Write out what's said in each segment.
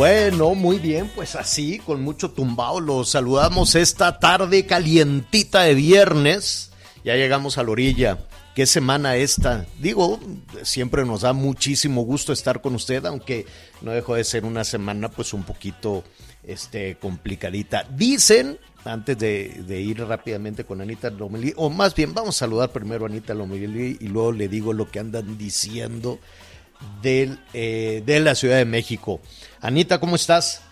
Bueno, muy bien, pues así, con mucho tumbao, los saludamos esta tarde calientita de viernes. Ya llegamos a la orilla. ¿Qué semana esta? Digo, siempre nos da muchísimo gusto estar con usted, aunque no dejó de ser una semana pues un poquito este, complicadita. Dicen, antes de, ir rápidamente con Anita Lomelí, o más bien vamos a saludar primero a Anita Lomelí y luego le digo lo que andan diciendo del, eh, de la Ciudad de México. Anita, ¿cómo estás?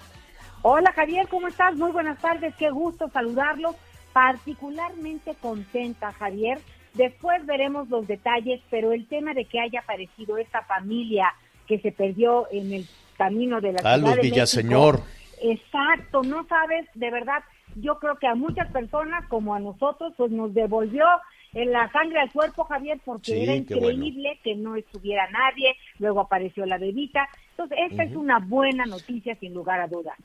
Hola Javier, ¿cómo estás? Muy buenas tardes, qué gusto saludarlos. Particularmente contenta, Javier. Después veremos los detalles, pero el tema de que haya aparecido esta familia que se perdió en el camino de la Carlos Ciudad de Villaseñor. México, exacto, no sabes, de verdad, yo creo que a muchas personas como a nosotros, pues nos devolvió en la sangre al cuerpo, Javier, porque Sí, era bueno. increíble que no estuviera nadie, luego apareció la bebita. Entonces, esta es una buena noticia, sin lugar a dudas.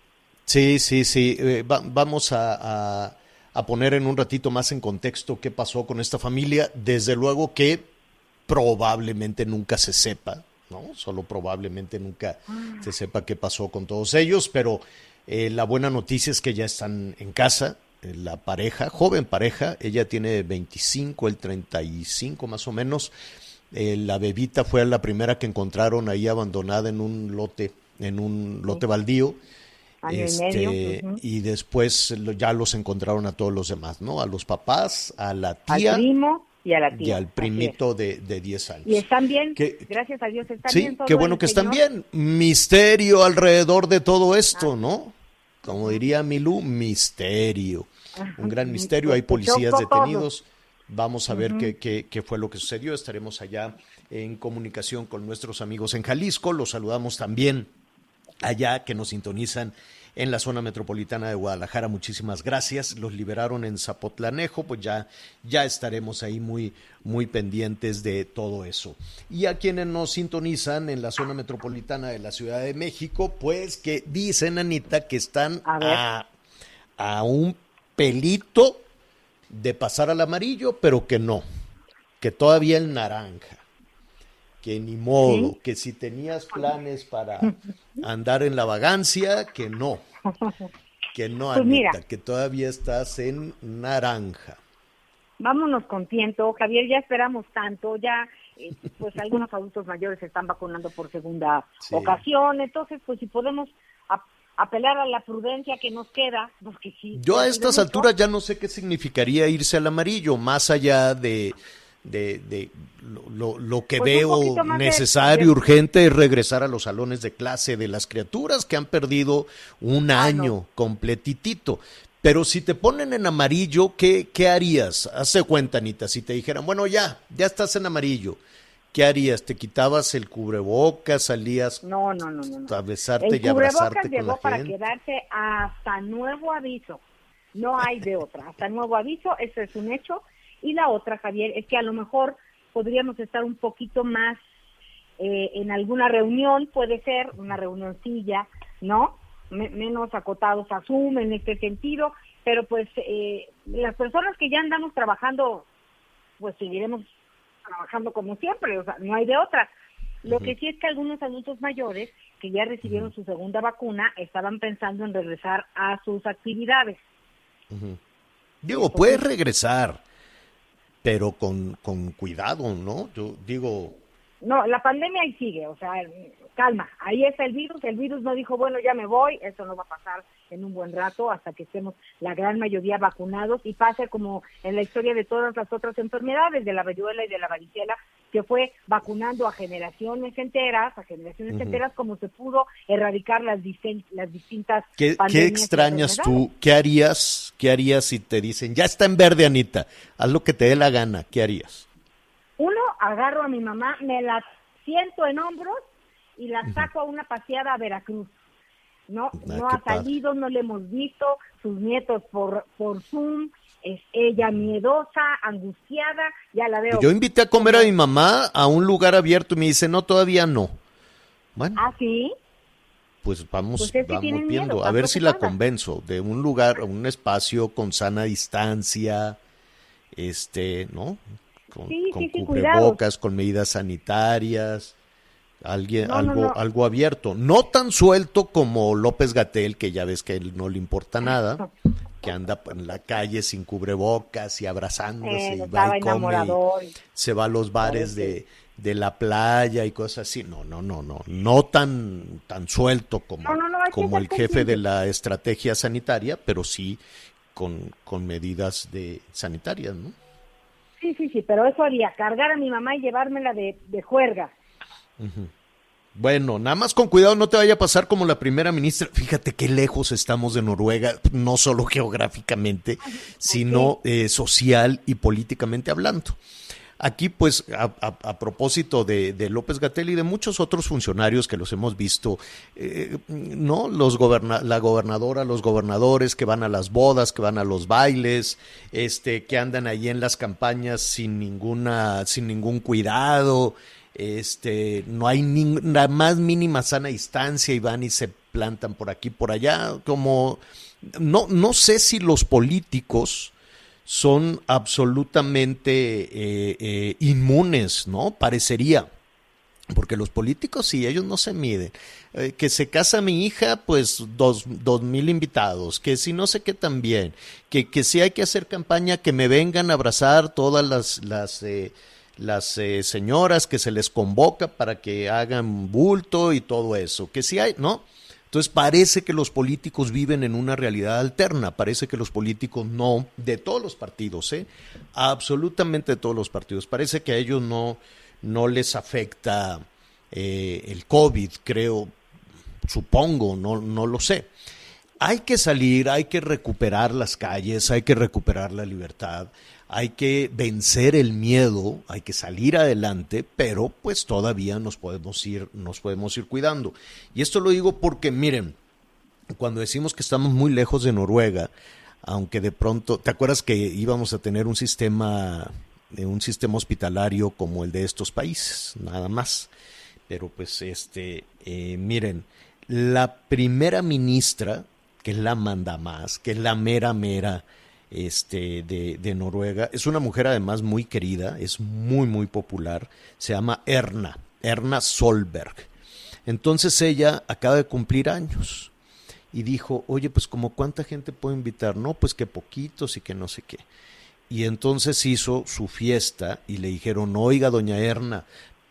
Sí, sí, sí. Eh, va- vamos a, a- a poner en un ratito más en contexto qué pasó con esta familia. Desde luego que probablemente nunca se sepa, ¿no? Solo probablemente nunca se sepa qué pasó con todos ellos, pero eh, la buena noticia es que ya están en casa. La pareja, joven pareja, ella tiene 25, el 35 más o menos. Eh, la bebita fue la primera que encontraron ahí abandonada en un lote, en un lote baldío. Y Este, y después ya los encontraron a todos los demás, ¿no? A los papás, a la al tía primo y a la y tía. al Así primito de, de 10 años. Y están bien, Que- gracias a Dios están sí, bien. todo qué bueno que están bien. Misterio alrededor de todo Ah. esto, ¿no? Como diría Milú, misterio. Un gran misterio. Hay policías detenidos. Vamos a ver qué, qué- qué fue lo que sucedió. Estaremos allá en comunicación con nuestros amigos en Jalisco. Los saludamos también allá que nos sintonizan en la zona metropolitana de Guadalajara. Muchísimas gracias. Los liberaron en Zapotlanejo, pues ya, ya estaremos ahí muy, muy pendientes de todo eso. Y a quienes nos sintonizan en la zona metropolitana de la Ciudad de México, pues que dicen, Anita, que están a, a un pelito de pasar al amarillo, pero que no, que todavía el naranja que ni modo, que si tenías planes para andar en la vagancia, que no, que no, Pues mira. Que todavía estás en naranja. Vámonos con tiento, Javier, ya esperamos tanto, ya eh, pues algunos adultos mayores se están vacunando por segunda Sí. ocasión, entonces pues si podemos apelar a la prudencia que nos queda, pues que sí. Yo a estas alturas ya no sé qué significaría irse al amarillo, más allá de, de, de lo, lo- que Pues veo necesario, de- urgente, es regresar a los salones de clase de las criaturas que han perdido un Ah, año completitito. Pero si te ponen en amarillo, ¿qué, qué harías? Hace cuenta, Anita, si te dijeran, bueno, ya, ya estás en amarillo, ¿qué harías? ¿Te quitabas el cubrebocas, salías No, no, no, a besarte El y abrazarte cubrebocas con llegó la para gente? quedarse hasta nuevo aviso. No hay de otra. Hasta nuevo aviso, eso es un hecho. Y la otra, Javier, es que a lo mejor podríamos estar un poquito más eh, en alguna reunión, puede ser una reunioncilla, ¿no? Me- menos acotados a Zoom en este sentido, pero pues eh, las personas que ya andamos trabajando, pues seguiremos trabajando como siempre, o sea, no hay de otra. Lo que sí es que algunos adultos mayores que ya recibieron su segunda vacuna estaban pensando en regresar a sus actividades. Digo, puedes regresar, pero con, con cuidado, ¿no? Yo digo, No, la pandemia ahí sigue, o sea, calma, ahí está el virus, el virus no dijo, bueno, ya me voy, eso no va a pasar en un buen rato hasta que estemos la gran mayoría vacunados y pase como en la historia de todas las otras enfermedades, de la viruela y de la varicela, que fue vacunando a generaciones enteras, a generaciones enteras, como se pudo erradicar las, las distintas ¿qué, qué extrañas tú? ¿Qué harías? ¿Qué harías si te dicen, ya está en verde, Anita? Haz lo que te dé la gana. ¿Qué harías? Uno, agarro a mi mamá, me la siento en hombros y la saco a una paseada a Veracruz. No, no ha padre. salido, no le hemos visto, sus nietos por, por Zoom, es ella miedosa, angustiada, ya la veo. Yo invité a comer a mi mamá a un lugar abierto y me dice, no, todavía no. Bueno, Ah, sí, pues vamos, Pues es que vamos tienen viendo. miedo, a ver si la convenzo de un lugar, un espacio con sana distancia, este, ¿no? Con, Sí, con sí, sí, cubrebocas, con medidas sanitarias, alguien, No, algo, no. algo abierto. No tan suelto como López Gatel, que ya ves que él no le importa nada, que anda en la calle sin cubrebocas y abrazándose Eh, y va y come. y- se va a los bares de, de la playa y cosas así. No, no, no, no. No tan, tan suelto como, como el jefe de la estrategia sanitaria, pero sí con, con medidas de sanitarias, ¿no? sí, sí, sí, pero eso haría, cargar a mi mamá y llevármela de, de juerga. Bueno, nada más con cuidado, no te vaya a pasar como la primera ministra. Fíjate qué lejos estamos de Noruega, no solo geográficamente, sino eh, social y políticamente hablando. Aquí, pues, a, a- a propósito de, de López Gatel y de muchos otros funcionarios que los hemos visto, eh, ¿no? Los goberna- la gobernadora, los gobernadores que van a las bodas, que van a los bailes, este, que andan ahí en las campañas sin ninguna, sin ningún cuidado, este, no hay ni la más mínima sana distancia y van y se plantan por aquí, por allá, como, no, no sé si los políticos son absolutamente eh, eh, inmunes, ¿no? Parecería. Porque los políticos, sí, ellos no se miden. Eh, que se casa mi hija, pues dos, dos mil invitados. Que si no sé qué también. Que, que si hay que hacer campaña, que me vengan a abrazar todas las, las, las eh, señoras que se les convoca para que hagan bulto y todo eso. Que si hay, ¿no? Entonces parece que los políticos viven en una realidad alterna, parece que los políticos no, de todos los partidos, ¿eh? absolutamente de todos los partidos, parece que a ellos no, no les afecta eh, el COVID, creo, supongo, no, no lo sé. Hay que salir, hay que recuperar las calles, hay que recuperar la libertad, hay que vencer el miedo, hay que salir adelante, pero pues todavía nos podemos ir, nos podemos ir cuidando. Y esto lo digo porque miren, cuando decimos que estamos muy lejos de Noruega, aunque de pronto, ¿te acuerdas que íbamos a tener un sistema, eh, un sistema hospitalario como el de estos países, nada más? Pero pues este, eh, miren, la primera ministra, que es la manda más, que es la mera mera este, de, Noruega, es una mujer además muy querida, es muy muy popular, se llama Erna, Erna Solberg. Entonces ella acaba de cumplir años y dijo, oye, pues como cuánta gente puedo invitar, no, pues que poquitos y que no sé qué. Y entonces hizo su fiesta y le dijeron, oiga, doña Erna,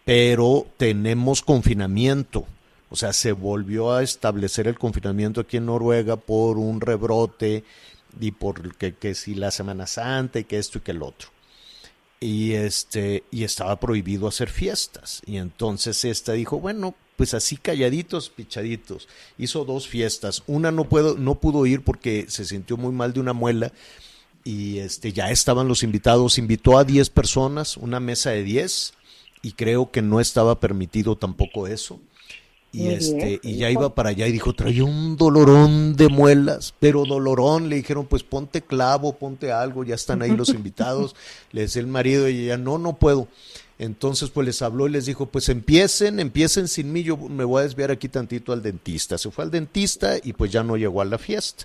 pero tenemos confinamiento. O sea, se volvió a establecer el confinamiento aquí en Noruega por un rebrote y por que, que si la Semana Santa y que esto y que el otro. Y este, y estaba prohibido hacer fiestas. Y entonces esta dijo, bueno, pues así calladitos, pichaditos. Hizo dos fiestas. Una no puedo, no pudo ir porque se sintió muy mal de una muela. Y este, ya estaban los invitados. Invitó a 10 personas, una mesa de 10. Y creo que no estaba permitido tampoco eso. Y Muy este, bien, y ya hijo. iba para allá y dijo, traía un dolorón de muelas, pero dolorón, le dijeron, pues ponte clavo, ponte algo, ya están ahí los invitados, le decía el marido y ella, no, no puedo. Entonces pues les habló y les dijo, pues empiecen, empiecen sin mí, yo me voy a desviar aquí tantito al dentista. Se fue al dentista y pues ya no llegó a la fiesta.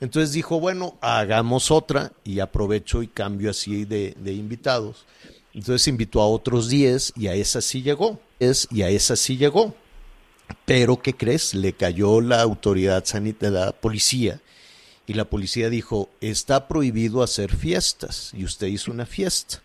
Entonces dijo, bueno, hagamos otra y aprovecho y cambio así de, de invitados. Entonces invitó a otros 10 y a esa sí llegó. Es, y a esa sí llegó. Pero, ¿qué crees? Le cayó la autoridad sanitaria, la policía, y la policía dijo, está prohibido hacer fiestas y usted hizo una fiesta.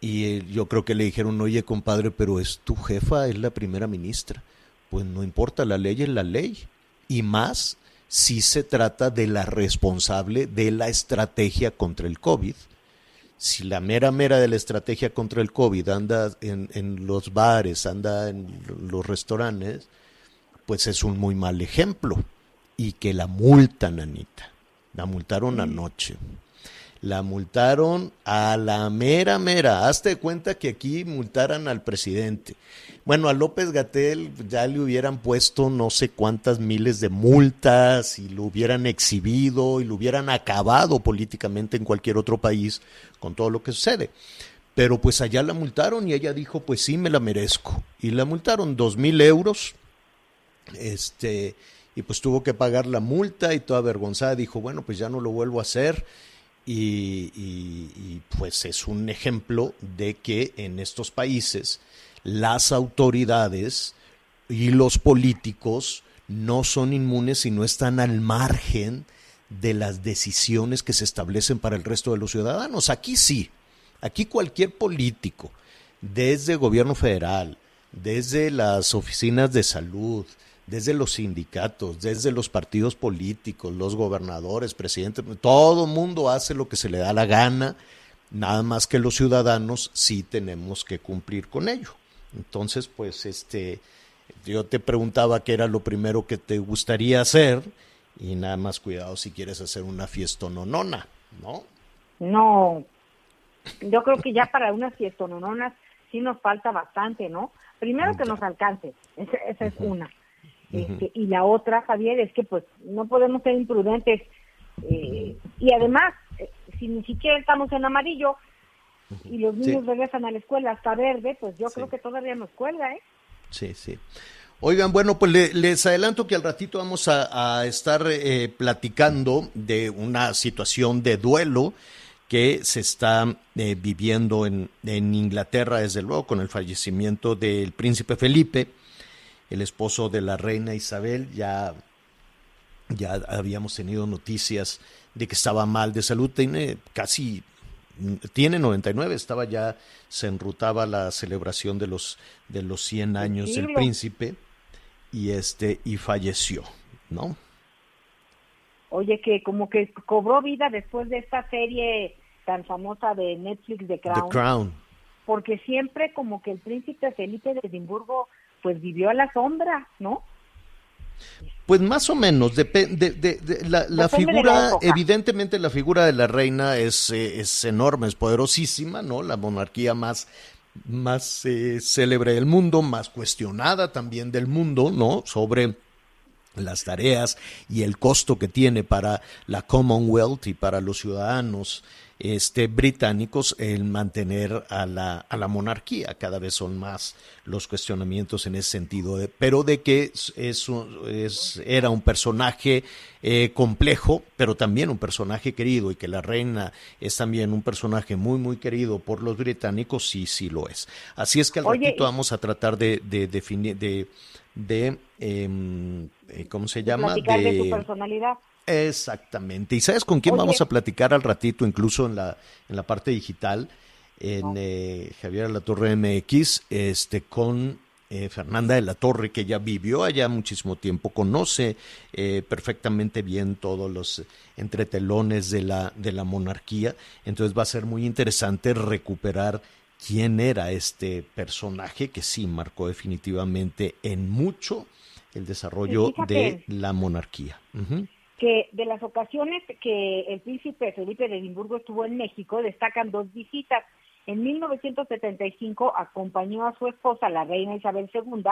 Y eh, yo creo que le dijeron, oye compadre, pero es tu jefa, es la primera ministra. Pues no importa, la ley es la ley. Y más si se trata de la responsable de la estrategia contra el COVID. Si la mera mera de la estrategia contra el COVID anda en, en los bares, anda en los restaurantes, pues es un muy mal ejemplo. Y que la multan, Anita. La multaron anoche. La multaron a la mera mera. Hazte cuenta que aquí multaran al presidente. Bueno, a López Gatel ya le hubieran puesto no sé cuántas miles de multas y lo hubieran exhibido y lo hubieran acabado políticamente en cualquier otro país con todo lo que sucede. Pero pues allá la multaron y ella dijo, pues sí, me la merezco. Y la multaron dos mil euros. Este, y pues tuvo que pagar la multa y toda avergonzada dijo, bueno, pues ya no lo vuelvo a hacer. Y, y, y, pues es un ejemplo de que en estos países las autoridades y los políticos no son inmunes y no están al margen de las decisiones que se establecen para el resto de los ciudadanos. Aquí sí, aquí cualquier político, desde el gobierno federal, desde las oficinas de salud, desde los sindicatos, desde los partidos políticos, los gobernadores, presidentes, todo mundo hace lo que se le da la gana, nada más que los ciudadanos sí tenemos que cumplir con ello. Entonces, pues, este, yo te preguntaba qué era lo primero que te gustaría hacer y nada más cuidado si quieres hacer una fiesta nonona, ¿no? No, yo creo que ya para unas fiestonononas sí nos falta bastante, ¿no? Primero que nos alcance, esa, esa es una. Este, y la otra, Javier, es que pues no podemos ser imprudentes. Eh, y además, eh, si ni siquiera estamos en amarillo y los niños Sí. regresan a la escuela hasta verde, pues yo Sí. creo que todavía nos cuelga, ¿eh? Sí, sí. Oigan, bueno, pues le- les adelanto que al ratito vamos a, a estar eh, platicando de una situación de duelo que se está eh, viviendo en, en Inglaterra, desde luego, con el fallecimiento del príncipe Felipe, el esposo de la reina Isabel. Ya, ya habíamos tenido noticias de que estaba mal de salud, tiene casi tiene 99, estaba ya, se enrutaba la celebración de los, de los 100 años del príncipe y este, y falleció, ¿no? Oye, que como que cobró vida después de esta serie tan famosa de Netflix, The Crown, The Crown. porque siempre como que el príncipe Felipe de Edimburgo pues vivió a la sombra, ¿no? Pues más o menos, depende de, de- la, figura, evidentemente la figura de la reina es, eh, es enorme, es poderosísima, ¿no? La monarquía más, más eh, célebre del mundo, más cuestionada también del mundo, ¿no? Sobre las tareas y el costo que tiene para la Commonwealth y para los ciudadanos este, británicos el mantener a la, a la monarquía. Cada vez son más los cuestionamientos en ese sentido, de- pero de que es, es era un personaje eh, complejo, pero también un personaje querido y que la reina es también un personaje muy, muy querido por los británicos, sí, sí lo es. Así es que al Oye, ratito vamos a tratar de, de definir, de, de em, eh, ¿cómo se llama? Platicar de su personalidad. Exactamente. ¿Y sabes con quién Oye. vamos a platicar al ratito, incluso en la, en la parte digital, en eh, Javier La Torre MX, este, con eh, Fernanda de la Torre, que ya vivió allá muchísimo tiempo, conoce eh, perfectamente bien todos los entretelones de la, de la monarquía. Entonces va a ser muy interesante recuperar quién era este personaje que sí marcó definitivamente en mucho el desarrollo fíjate. de la monarquía. Ujú. Que de las ocasiones que el príncipe Felipe de Edimburgo estuvo en México, destacan dos visitas. En 1975 acompañó a su esposa, la reina Isabel II,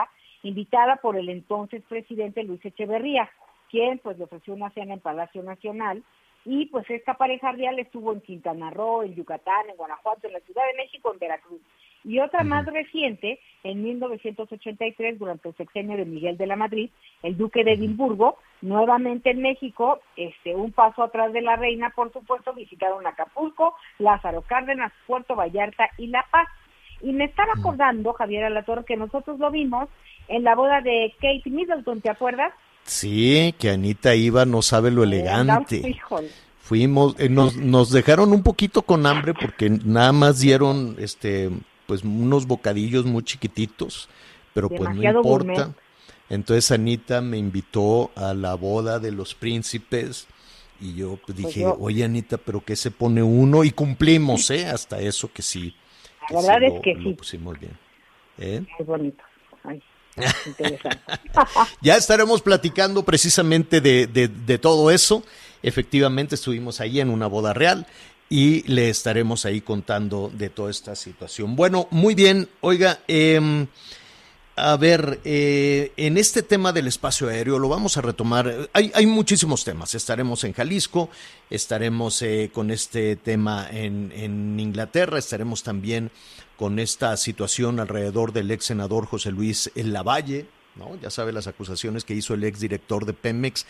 invitada por el entonces presidente Luis Echeverría, quien pues le ofreció una cena en Palacio Nacional. Y pues esta pareja real estuvo en Quintana Roo, en Yucatán, en Guanajuato, en la Ciudad de México, en Veracruz. Y otra más reciente, en 1983, durante el sexenio de Miguel de la Madrid, el duque de Edimburgo, nuevamente en México, este, un paso atrás de la reina, por supuesto, visitaron Acapulco, Lázaro Cárdenas, Puerto Vallarta y La Paz. Y me estaba acordando, Javier Alatorre, que nosotros lo vimos en la boda de Kate Middleton, ¿te acuerdas? Sí, que Anita iba, no sabe lo elegante. Híjole. Fuimos, eh, nos, nos dejaron un poquito con hambre porque nada más dieron, este, pues unos bocadillos muy chiquititos, pero pues no importa. gourmet. Entonces Anita me invitó a la boda de los príncipes y yo pues, dije, yo- oye Anita, pero ¿qué se pone uno? Y cumplimos, ¿eh? Hasta eso que sí. La verdad sí es lo- que lo sí. pusimos bien. ¿Eh? Es bonito. Ay, interesante. Ya estaremos platicando precisamente de, de- de todo eso. Efectivamente, estuvimos ahí en una boda real y le estaremos ahí contando de toda esta situación. Bueno, muy bien. Oiga, em, a ver, eh, en este tema del espacio aéreo lo vamos a retomar. Hay, hay muchísimos temas. Estaremos en Jalisco, estaremos eh, con este tema en, en Inglaterra, estaremos también con esta situación alrededor del ex senador José Luis Lavalle, ¿no? Ya sabe las acusaciones que hizo el ex director de Pemex,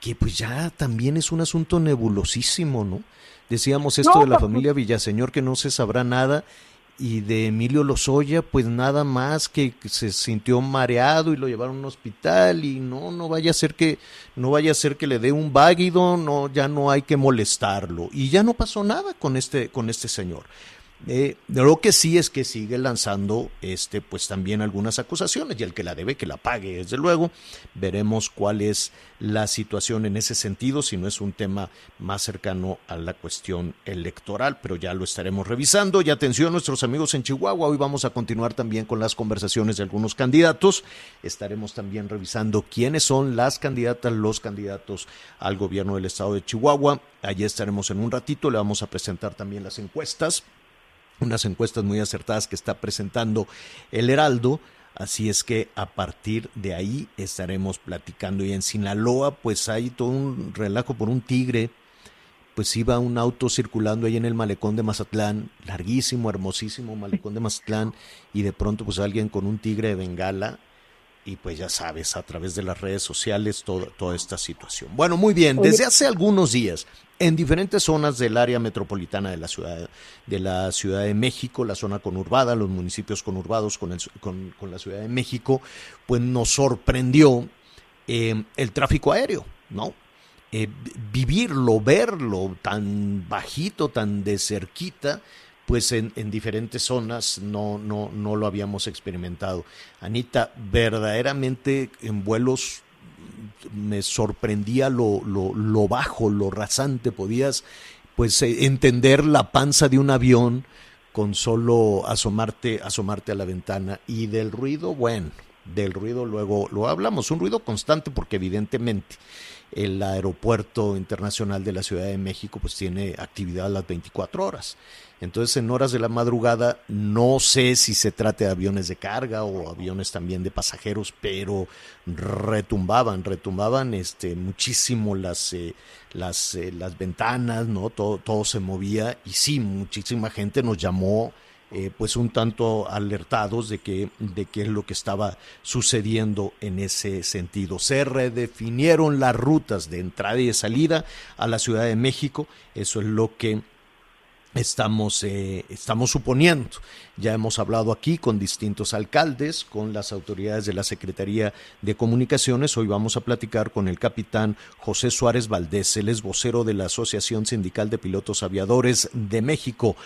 que pues ya también es un asunto nebulosísimo, ¿no? Decíamos esto No, de la pues- familia Villaseñor que no se sabrá nada y de Emilio Lozoya pues nada más que se sintió mareado y lo llevaron a un hospital y no no vaya a ser que no vaya a ser que le dé un váguido, no ya no hay que molestarlo y ya no pasó nada con este con este señor. Eh, lo que sí es que sigue lanzando este pues también algunas acusaciones y el que la debe que la pague desde luego. Veremos cuál es la situación en ese sentido si no es un tema más cercano a la cuestión electoral pero ya lo estaremos revisando. Y atención nuestros amigos en Chihuahua hoy vamos a continuar también con las conversaciones de algunos candidatos. Estaremos también revisando quiénes son las candidatas los candidatos al gobierno del estado de Chihuahua. Allí estaremos en un ratito le vamos a presentar también las encuestas unas encuestas muy acertadas que está presentando el Heraldo. Así es que a partir de ahí estaremos platicando. Y en Sinaloa, pues hay todo un relajo por un tigre. Pues iba un auto circulando ahí en el malecón de Mazatlán, larguísimo, hermosísimo malecón de Mazatlán, y de pronto pues alguien con un tigre de bengala y pues ya sabes, a través de las redes sociales toda, toda esta situación. Bueno, muy bien, desde hace algunos días, en diferentes zonas del área metropolitana de la ciudad de la Ciudad de México, la zona conurbada, los municipios conurbados con, el- con- con la Ciudad de México, pues nos sorprendió eh, el tráfico aéreo, ¿no? Eh, vi- vivirlo, verlo tan bajito, tan de cerquita, pues en, en diferentes zonas no, no, no lo habíamos experimentado. Anita, verdaderamente en vuelos me sorprendía lo, lo, lo bajo, lo rasante, podías pues eh, entender la panza de un avión con solo asomarte, asomarte a la ventana y del ruido, bueno, del ruido luego lo hablamos, un ruido constante porque evidentemente el aeropuerto internacional de la Ciudad de México pues tiene actividad a las 24 horas. Entonces en horas de la madrugada no sé si se trate de aviones de carga o aviones también de pasajeros, pero retumbaban, retumbaban este muchísimo las eh, las eh, las ventanas, ¿no? Todo todo se movía y sí, muchísima gente nos llamó eh, pues un tanto alertados de que, de qué es lo que estaba sucediendo en ese sentido. Se redefinieron las rutas de entrada y de salida a la Ciudad de México, eso es lo que estamos, eh, estamos suponiendo. Ya hemos hablado aquí con distintos alcaldes, con las autoridades de la Secretaría de Comunicaciones. Hoy vamos a platicar con el capitán José Suárez Valdés, él es vocero de la Asociación Sindical de Pilotos Aviadores de México,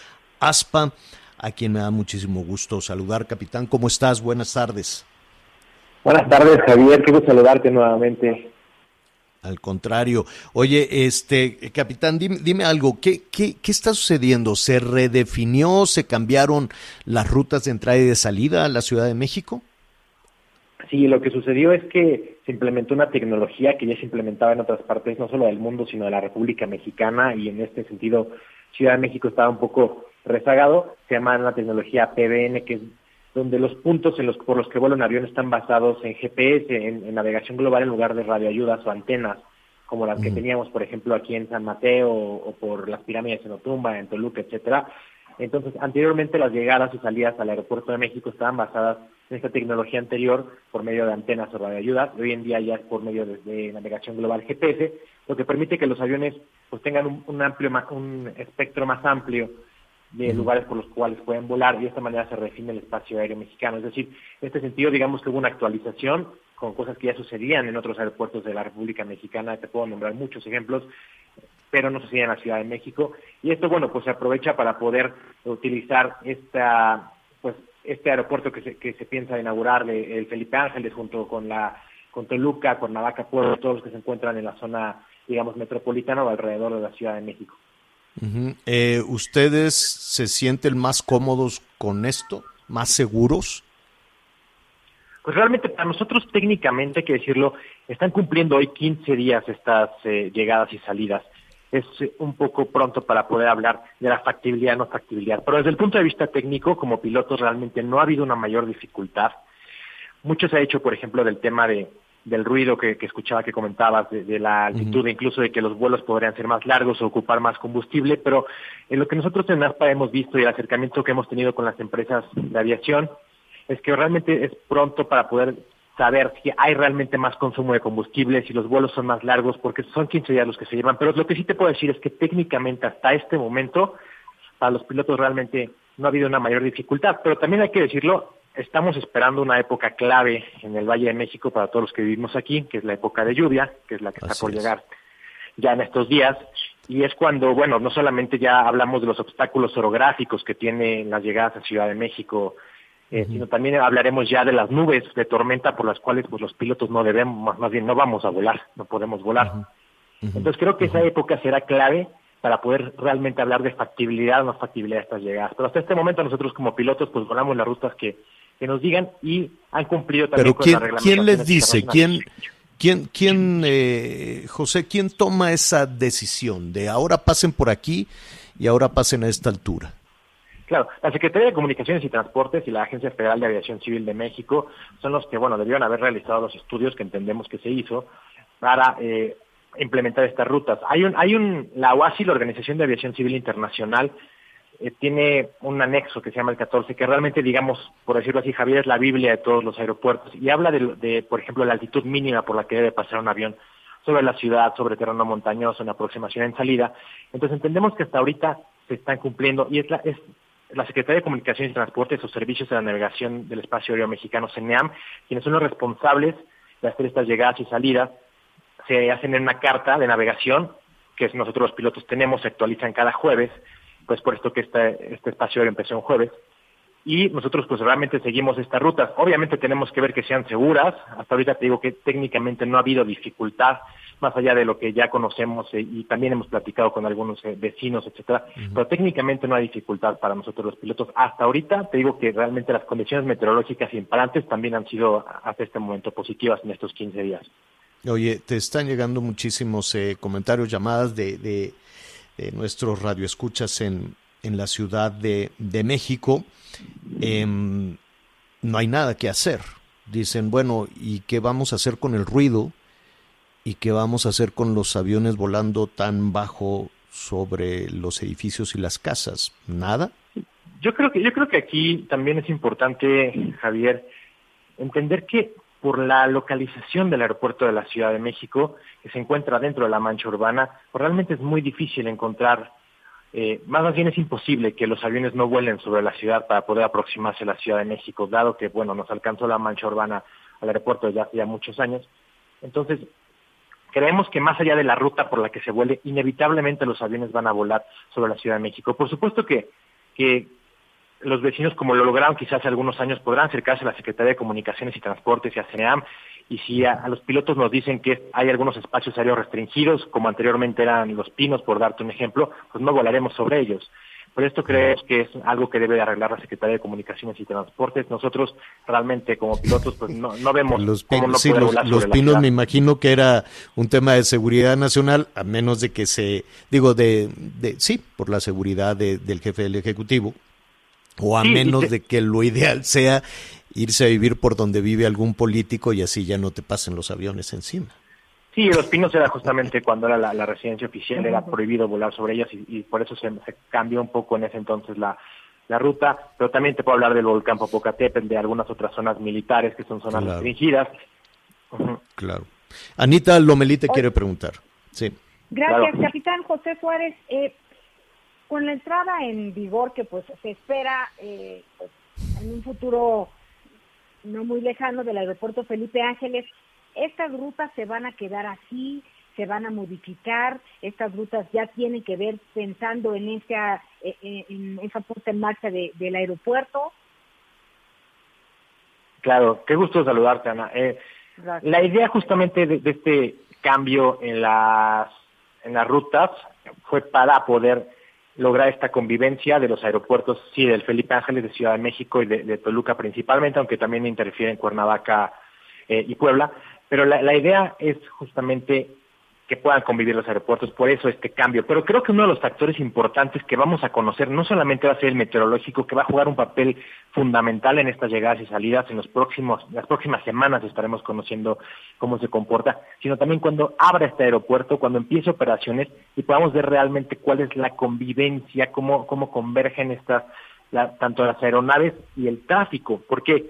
ASPA, a quien me da muchísimo gusto saludar. Capitán, ¿cómo estás? Buenas tardes. Buenas tardes, Javier. Quiero saludarte nuevamente. Al contrario. Oye, este, capitán, dime, dime algo, ¿qué, qué, ¿qué está sucediendo? ¿Se redefinió, se cambiaron las rutas de entrada y de salida a la Ciudad de México? Sí, lo que sucedió es que se implementó una tecnología que ya se implementaba en otras partes, no solo del mundo, sino de la República Mexicana, y en este sentido Ciudad de México estaba un poco rezagado. Se llama la tecnología PBN, que es donde los puntos en los, por los que vuela un avión están basados en GPS, en, en navegación global, en lugar de radioayudas o antenas, como las que Ujú. teníamos, por ejemplo, aquí en San Mateo o, o por las pirámides en Otumba, en Toluca, etcétera. Entonces, anteriormente las llegadas y salidas al aeropuerto de México estaban basadas en esta tecnología anterior por medio de antenas o radioayudas. Hoy en día ya es por medio de, de navegación global GPS, lo que permite que los aviones pues tengan un, un amplio un espectro más amplio de lugares por los cuales pueden volar y de esta manera se redefine el espacio aéreo mexicano. Es decir, en este sentido, digamos que hubo una actualización con cosas que ya sucedían en otros aeropuertos de la República Mexicana, te puedo nombrar muchos ejemplos, pero no sucedía en la Ciudad de México. Y esto, bueno, pues se aprovecha para poder utilizar esta, pues, este aeropuerto que se, que se piensa inaugurar, el Felipe Ángeles, junto con la con Toluca, Cuernavaca, Puebla, todos los que se encuentran en la zona, digamos, metropolitana o alrededor de la Ciudad de México. Eh, ¿Ustedes se sienten más cómodos con esto? ¿Más seguros? Pues realmente para nosotros técnicamente, hay que decirlo, están cumpliendo hoy 15 días estas eh, llegadas y salidas. Es eh, un poco pronto para poder hablar de la factibilidad no factibilidad. Pero desde el punto de vista técnico, como pilotos realmente no ha habido una mayor dificultad. Mucho se ha hecho, por ejemplo, del tema de, del ruido que, que escuchaba que comentabas, de, de la altitud, incluso de que los vuelos podrían ser más largos o ocupar más combustible, pero en lo que nosotros en ASPA hemos visto y el acercamiento que hemos tenido con las empresas de aviación, es que realmente es pronto para poder saber si hay realmente más consumo de combustible, si los vuelos son más largos, porque son 15 días los que se llevan. Pero lo que sí te puedo decir es que técnicamente hasta este momento, para los pilotos realmente no ha habido una mayor dificultad. Pero también hay que decirlo, estamos esperando una época clave en el Valle de México para todos los que vivimos aquí, que es la época de lluvia, que es la que está por es. llegar ya en estos días. Y es cuando, bueno, no solamente ya hablamos de los obstáculos orográficos que tienen las llegadas a Ciudad de México, eh, sino también hablaremos ya de las nubes de tormenta por las cuales pues los pilotos no debemos, más- más bien no vamos a volar, no podemos volar. Entonces creo que esa época será clave para poder realmente hablar de factibilidad o no factibilidad de estas llegadas. Pero hasta este momento nosotros como pilotos pues volamos las rutas que, que nos digan y han cumplido también Pero con ¿quién, las ¿quién les dice? ¿Quién, quién, quién eh, José, quién toma esa decisión de ahora pasen por aquí y ahora pasen a esta altura? Claro, la Secretaría de Comunicaciones y Transportes y la Agencia Federal de Aviación Civil de México son los que, bueno, debieron haber realizado los estudios que entendemos que se hizo para eh, implementar estas rutas. Hay un, hay un, la OASI, la Organización de Aviación Civil Internacional, eh, tiene un anexo que se llama el 14, que realmente, digamos, por decirlo así, Javier, es la Biblia de todos los aeropuertos y habla de, de, por ejemplo, la altitud mínima por la que debe pasar un avión sobre la ciudad, sobre terreno montañoso, en aproximación en salida. Entonces entendemos que hasta ahorita se están cumpliendo y es la, es la Secretaría de Comunicaciones y Transportes o Servicios de la Navegación del Espacio Aéreo Mexicano, CENEAM, quienes son los responsables de hacer estas llegadas y salidas, se hacen en una carta de navegación que nosotros los pilotos tenemos, se actualizan cada jueves, pues por esto que este, este espacio empezó un jueves, y nosotros pues realmente seguimos estas rutas. Obviamente tenemos que ver que sean seguras, hasta ahorita te digo que técnicamente no ha habido dificultad, más allá de lo que ya conocemos eh, y también hemos platicado con algunos eh, vecinos, etcétera, pero técnicamente no hay dificultad para nosotros los pilotos. Hasta ahorita te digo que realmente las condiciones meteorológicas imparantes también han sido hasta este momento positivas en estos 15 días. Oye, te están llegando muchísimos eh, comentarios, llamadas de, de, de nuestros radioescuchas en, en la Ciudad de, de México. Em, no hay nada que hacer. Dicen, bueno, ¿y qué vamos a hacer con el ruido? ¿Y qué vamos a hacer con los aviones volando tan bajo sobre los edificios y las casas? ¿Nada? Yo creo que yo creo que aquí también es importante, Javier, entender que por la localización del aeropuerto de la Ciudad de México, que se encuentra dentro de la mancha urbana, pues realmente es muy difícil encontrar, eh, más bien es imposible que los aviones no vuelen sobre la ciudad para poder aproximarse a la Ciudad de México, dado que, bueno, nos alcanzó la mancha urbana al aeropuerto ya hace ya muchos años. Entonces, creemos que más allá de la ruta por la que se vuele, inevitablemente los aviones van a volar sobre la Ciudad de México. Por supuesto que, que los vecinos, como lo lograron quizás hace algunos años, podrán acercarse a la Secretaría de Comunicaciones y Transportes y a CENEAM, y si a, a los pilotos nos dicen que hay algunos espacios aéreos restringidos, como anteriormente eran los pinos, por darte un ejemplo, pues no volaremos sobre ellos. Por esto creemos que es algo que debe de arreglar la Secretaría de Comunicaciones y Transportes. Nosotros realmente como pilotos pues no, no vemos Los, cómo pin- no sí, los, volar los pinos me imagino que era un tema de seguridad nacional, a menos de que se, digo, de, de sí, por la seguridad de- del jefe del Ejecutivo, o a Sí, menos te- de que lo ideal sea irse a vivir por donde vive algún político y así ya no te pasen los aviones encima. Sí, Los Pinos era justamente cuando era la, la residencia oficial, era prohibido volar sobre ellas y, y por eso se, se cambió un poco en ese entonces la, la ruta, pero también te puedo hablar del volcán Popocatépetl, de algunas otras zonas militares que son zonas Claro. restringidas. Claro. Anita Lomelí te quiere preguntar. Sí. Gracias, Claro. capitán José Suárez. Eh, con la entrada en vigor que pues se espera eh, pues, en un futuro no muy lejano del aeropuerto Felipe Ángeles. Estas rutas se van a quedar así, se van a modificar, estas rutas ya tienen que ver pensando en esa, eh, eh, en esa puesta en marcha de- del aeropuerto. Claro, qué gusto saludarte, Ana. Eh, la idea justamente de, de este cambio en las, en las rutas fue para poder lograr esta convivencia de los aeropuertos, sí, del Felipe Ángeles de Ciudad de México y de, Toluca principalmente, aunque también interfiere en Cuernavaca eh, y Puebla. Pero la idea es justamente que puedan convivir los aeropuertos, por eso este cambio. Pero creo que uno de los factores importantes que vamos a conocer no solamente va a ser el meteorológico, que va a jugar un papel fundamental en estas llegadas y salidas, en los próximos, las próximas semanas estaremos conociendo cómo se comporta, sino también cuando abra este aeropuerto, cuando empiece operaciones y podamos ver realmente cuál es la convivencia, cómo, cómo convergen estas, la- tanto las aeronaves y el tráfico, porque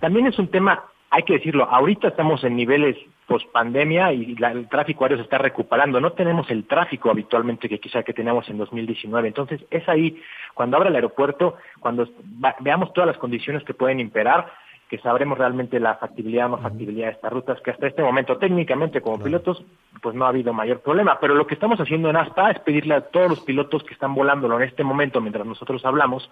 también es un tema, hay que decirlo, ahorita estamos en niveles post pandemia y la- el tráfico aéreo se está recuperando. No tenemos el tráfico habitualmente que quizá que teníamos en 2019. Entonces, es ahí, cuando abra el aeropuerto, cuando va- veamos todas las condiciones que pueden imperar, que sabremos realmente la factibilidad o no factibilidad de estas rutas, que hasta este momento técnicamente como pilotos, pues no ha habido mayor problema. Pero lo que estamos haciendo en ASPA es pedirle a todos los pilotos que están volándolo en este momento, mientras nosotros hablamos,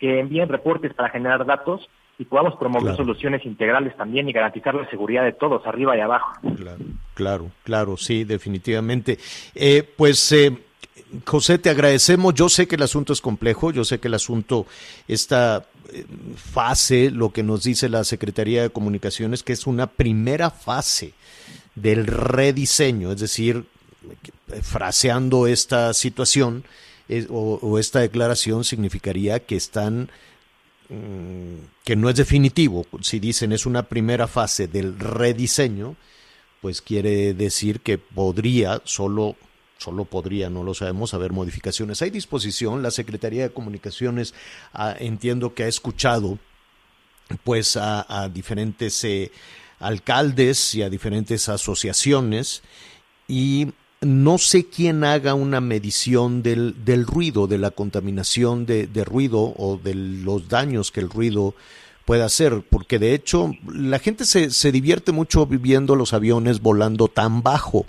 que envíen reportes para generar datos y podamos promover Claro. soluciones integrales también y garantizar la seguridad de todos, arriba y abajo. Claro, claro, claro, sí, definitivamente. Eh, pues, eh, José, te agradecemos. Yo sé que el asunto es complejo, yo sé que el asunto, esta eh, fase, lo que nos dice la Secretaría de Comunicaciones, que es una primera fase del rediseño, es decir, eh, fraseando esta situación es- o, o esta declaración significaría que están que no es definitivo. Si dicen es una primera fase del rediseño, pues quiere decir que podría, solo, solo podría, no lo sabemos, haber modificaciones. Hay disposición, la Secretaría de Comunicaciones ah, entiendo que ha escuchado pues a, diferentes eh, alcaldes y a diferentes asociaciones y no sé quién haga una medición del, del ruido, de la contaminación de, de ruido o de los daños que el ruido puede hacer, porque de hecho la gente se, se divierte mucho viviendo los aviones volando tan bajo,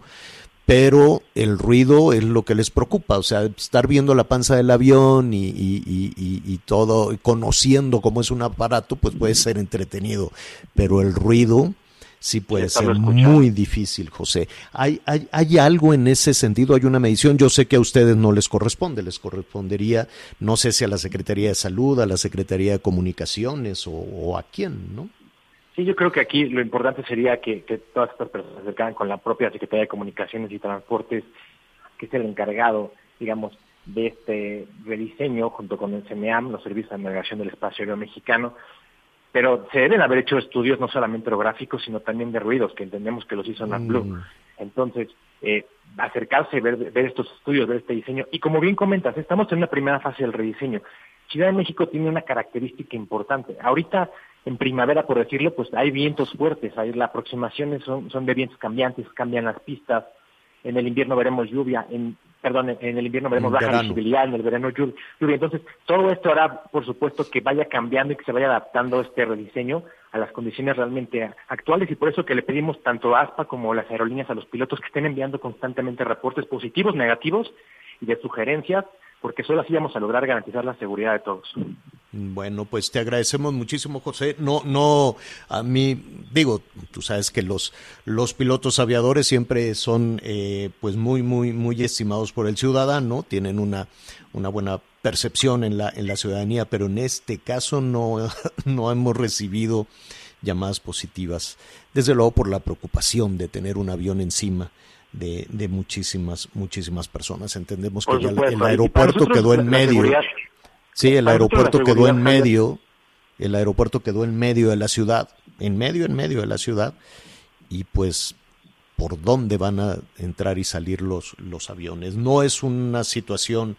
pero el ruido es lo que les preocupa, o sea, estar viendo la panza del avión y, y, y, y, y todo, y conociendo cómo es un aparato, pues puede ser entretenido, pero el ruido sí puede ser escuchando. muy difícil, José. ¿Hay, hay, ¿Hay algo en ese sentido? ¿Hay una medición? Yo sé que a ustedes no les corresponde, les correspondería, no sé si a la Secretaría de Salud, a la Secretaría de Comunicaciones o, o a quién, ¿no? Sí, yo creo que aquí lo importante sería que, que todas estas personas se acercaran con la propia Secretaría de Comunicaciones y Transportes, que es el encargado, digamos, de este rediseño junto con el CNEAM, los servicios de navegación del espacio aéreo mexicano, pero se deben haber hecho estudios no solamente orográficos, sino también de ruidos, que entendemos que los hizo NAPLU. Mm. Entonces, eh, acercarse, ver, ver estos estudios, ver este diseño. Y como bien comentas, estamos en una primera fase del rediseño. Ciudad de México tiene una característica importante. Ahorita, en primavera, por decirlo, pues hay vientos fuertes, hay, las aproximaciones son, son de vientos cambiantes, cambian las pistas. En el invierno veremos lluvia, en, perdón, en- en el invierno veremos En baja visibilidad, en el verano lluv- lluvia. Entonces, todo esto hará, por supuesto, que vaya cambiando y que se vaya adaptando este rediseño a las condiciones realmente actuales y por eso que le pedimos tanto a ASPA como las aerolíneas a los pilotos que estén enviando constantemente reportes positivos, negativos y de sugerencias, porque solo así vamos a lograr garantizar la seguridad de todos. Bueno, pues te agradecemos muchísimo, José. No, no, a mí, digo, tú sabes que los, los pilotos aviadores siempre son, eh, pues muy, muy, muy estimados por el ciudadano, tienen una, una buena percepción en la, en la ciudadanía, pero en este caso no, no hemos recibido llamadas positivas. Desde luego por la preocupación de tener un avión encima de, de muchísimas, muchísimas personas. Entendemos que ya el- aeropuerto nosotros quedó en medio. seguridad- Sí, el aeropuerto quedó en medio, el aeropuerto quedó en medio de la ciudad, en medio, en medio de la ciudad, y pues por dónde van a entrar y salir los, los aviones. No es una situación,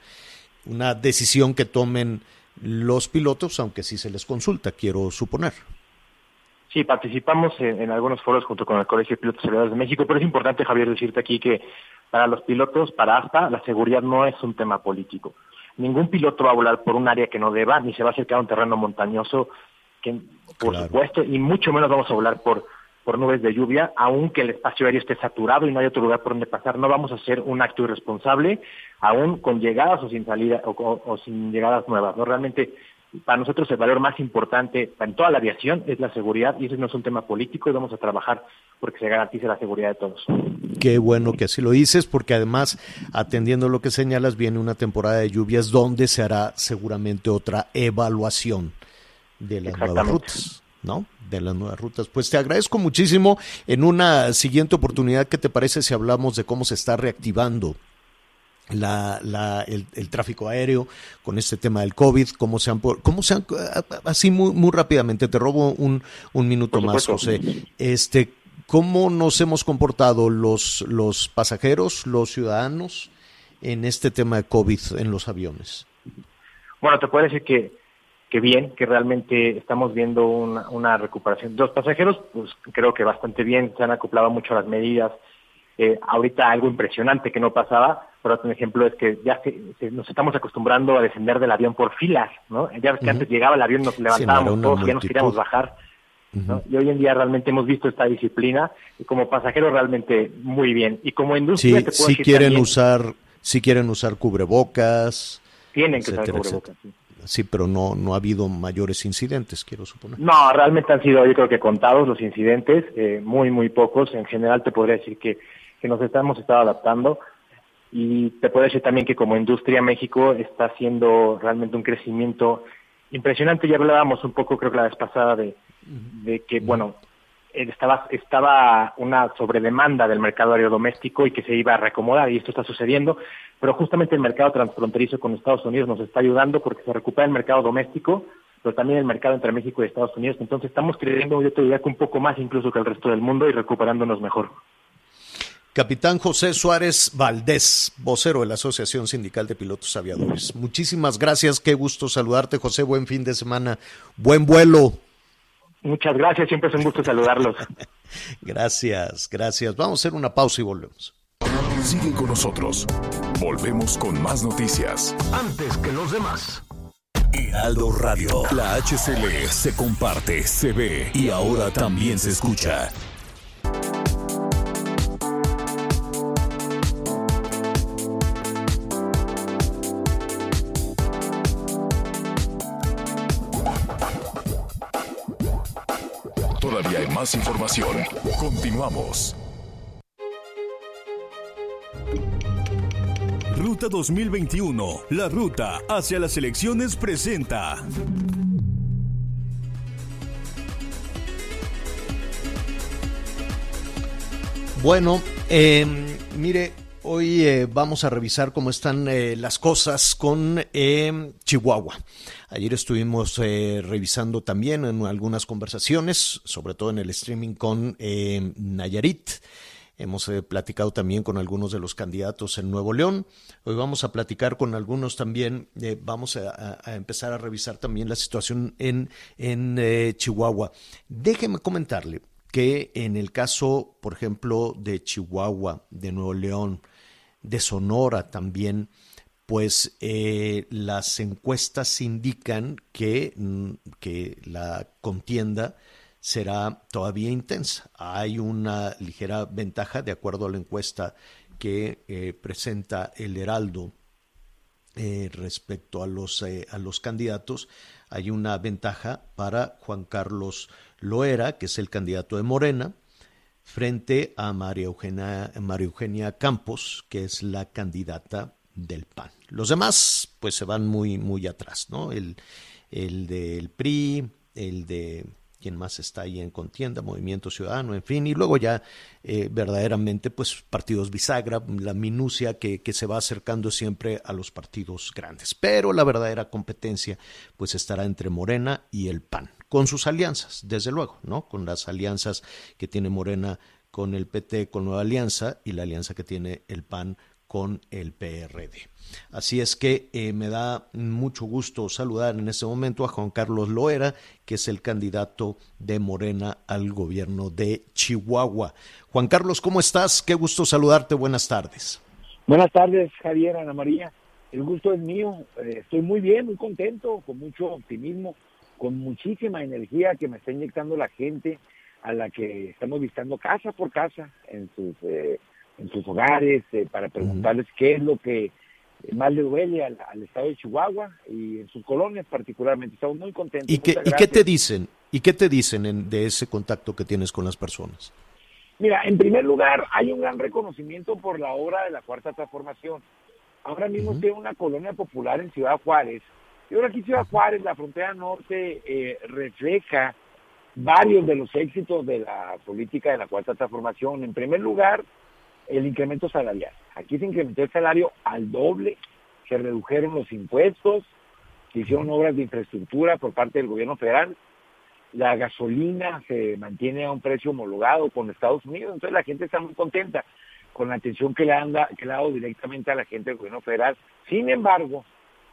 una decisión que tomen los pilotos, aunque sí se les consulta, quiero suponer. Sí, participamos en, en algunos foros junto con el Colegio de Pilotos Aviadores de México, pero es importante, Javier, decirte aquí que para los pilotos, para ASPA, la seguridad no es un tema político. Ningún piloto va a volar por un área que no deba, ni se va a acercar a un terreno montañoso que, por Claro. supuesto, y mucho menos vamos a volar por, por nubes de lluvia, aunque el espacio aéreo esté saturado y no hay otro lugar por donde pasar, no vamos a hacer un acto irresponsable, aún con llegadas o sin salida o, o- o sin llegadas nuevas. No realmente para nosotros el valor más importante en toda la aviación es la seguridad y ese no es un tema político y vamos a trabajar porque se garantice la seguridad de todos. Qué bueno que así lo dices, porque además, atendiendo lo que señalas, viene una temporada de lluvias donde se hará seguramente otra evaluación de las nuevas rutas, ¿no? De las nuevas rutas. Pues te agradezco muchísimo. En una siguiente oportunidad, ¿qué te parece si hablamos de cómo se está reactivando la, la, el, el tráfico aéreo con este tema del COVID? ¿Cómo se han, cómo se han así muy, muy rápidamente, te robo un, un minuto más. José. Este, ¿Cómo nos hemos comportado los, los pasajeros, los ciudadanos, en este tema de COVID en los aviones? Bueno, te puedo decir que, que bien, que realmente estamos viendo una, una recuperación. Los pasajeros, pues creo que bastante bien, se han acoplado mucho a las medidas. Eh, ahorita algo impresionante que no pasaba, por otro ejemplo, es que ya se- se- nos estamos acostumbrando a descender del avión por filas, ¿no? Ya ves que antes llegaba el avión, nos levantábamos todos, ya nos queríamos bajar. ¿no? Y hoy en día realmente hemos visto esta disciplina y como pasajeros realmente muy bien. Y como industria Sí, te puedo sí decir quieren también, usar, sí quieren usar cubrebocas, tienen que usar cubrebocas. sí. sí, pero no, no ha habido mayores incidentes, quiero suponer. No, realmente han sido yo creo que contados los incidentes, eh, muy, muy pocos. En general te podría decir que, que nos estamos estado adaptando y te puedo decir también que como industria México está haciendo realmente un crecimiento impresionante. Ya hablábamos un poco, creo que la vez pasada, de, de que, bueno, estaba, estaba una sobredemanda del mercado aéreo doméstico y que se iba a reacomodar y esto está sucediendo, pero justamente el mercado transfronterizo con Estados Unidos nos está ayudando porque se recupera el mercado doméstico, pero también el mercado entre México y Estados Unidos. Entonces estamos creciendo, yo te diría que un poco más incluso que el resto del mundo y recuperándonos mejor. Capitán José Suárez Valdés, vocero de la Asociación Sindical de Pilotos Aviadores. Muchísimas gracias, qué gusto saludarte, José. Buen fin de semana, buen vuelo. Muchas gracias, siempre es un gusto saludarlos. Gracias, gracias. Vamos a hacer una pausa y volvemos. Sigue con nosotros. Volvemos con más noticias. Antes que los demás. Heraldo Radio. La HCL se comparte, se ve y ahora también se escucha. Más información. Continuamos. Ruta 2021, la ruta hacia las elecciones presenta. Bueno, eh, mire, hoy eh, vamos a revisar cómo están eh, las cosas con eh, Chihuahua. Ayer estuvimos eh, revisando también en algunas conversaciones, sobre todo en el streaming con eh, Nayarit. Hemos platicado también con algunos de los candidatos en Nuevo León. Hoy vamos a platicar con algunos también. vamos a, empezar a revisar también la situación en, en Chihuahua. Déjeme comentarle que en el caso, por ejemplo, de Chihuahua, de Nuevo León, de Sonora también, pues eh, las encuestas indican que, mm, que la contienda será todavía intensa. Hay una ligera ventaja, de acuerdo a la encuesta que eh, presenta el Heraldo eh, respecto a los, eh, a los candidatos, hay una ventaja para Juan Carlos Loera, que es el candidato de Morena, frente a María Eugenia, María Eugenia Campos, que es la candidata del PAN. Los demás, pues se van muy, muy atrás, ¿no? El, el del PRI, el de quién más está ahí en contienda, Movimiento Ciudadano, en fin, y luego ya eh, verdaderamente, pues partidos bisagra, la minucia que, que se va acercando siempre a los partidos grandes. Pero la verdadera competencia, pues estará entre Morena y el PAN, con sus alianzas, desde luego, ¿no? Con las alianzas que tiene Morena con el PT, con Nueva Alianza, y la alianza que tiene el PAN con el PRD. Así es que eh, me da mucho gusto saludar en este momento a Juan Carlos Loera, que es el candidato de Morena al gobierno de Chihuahua. Juan Carlos, ¿cómo estás? Qué gusto saludarte. Buenas tardes. Buenas tardes, Javier, Ana María. El gusto es mío. Eh, estoy muy bien, muy contento, con mucho optimismo con muchísima energía que me está inyectando la gente a la que estamos visitando casa por casa en sus, eh, en sus hogares eh, para preguntarles qué es lo que más le duele al, al estado de Chihuahua y en sus colonias particularmente. Estamos muy contentos. ¿Y qué, ¿y qué te dicen? ¿Y qué te dicen en- de ese contacto que tienes con las personas? Mira, en primer lugar, hay un gran reconocimiento por la obra de la Cuarta Transformación. Ahora mismo estoy en una colonia popular en Ciudad Juárez. Y ahora aquí Ciudad Juárez, la frontera norte, eh, refleja varios de los éxitos de la política de la Cuarta Transformación. En primer lugar, el incremento salarial. Aquí se incrementó el salario al doble, se redujeron los impuestos, se hicieron obras de infraestructura por parte del gobierno federal, la gasolina se mantiene a un precio homologado con Estados Unidos, entonces la gente está muy contenta con la atención que le han que le ha dado directamente a la gente del gobierno federal. Sin embargo,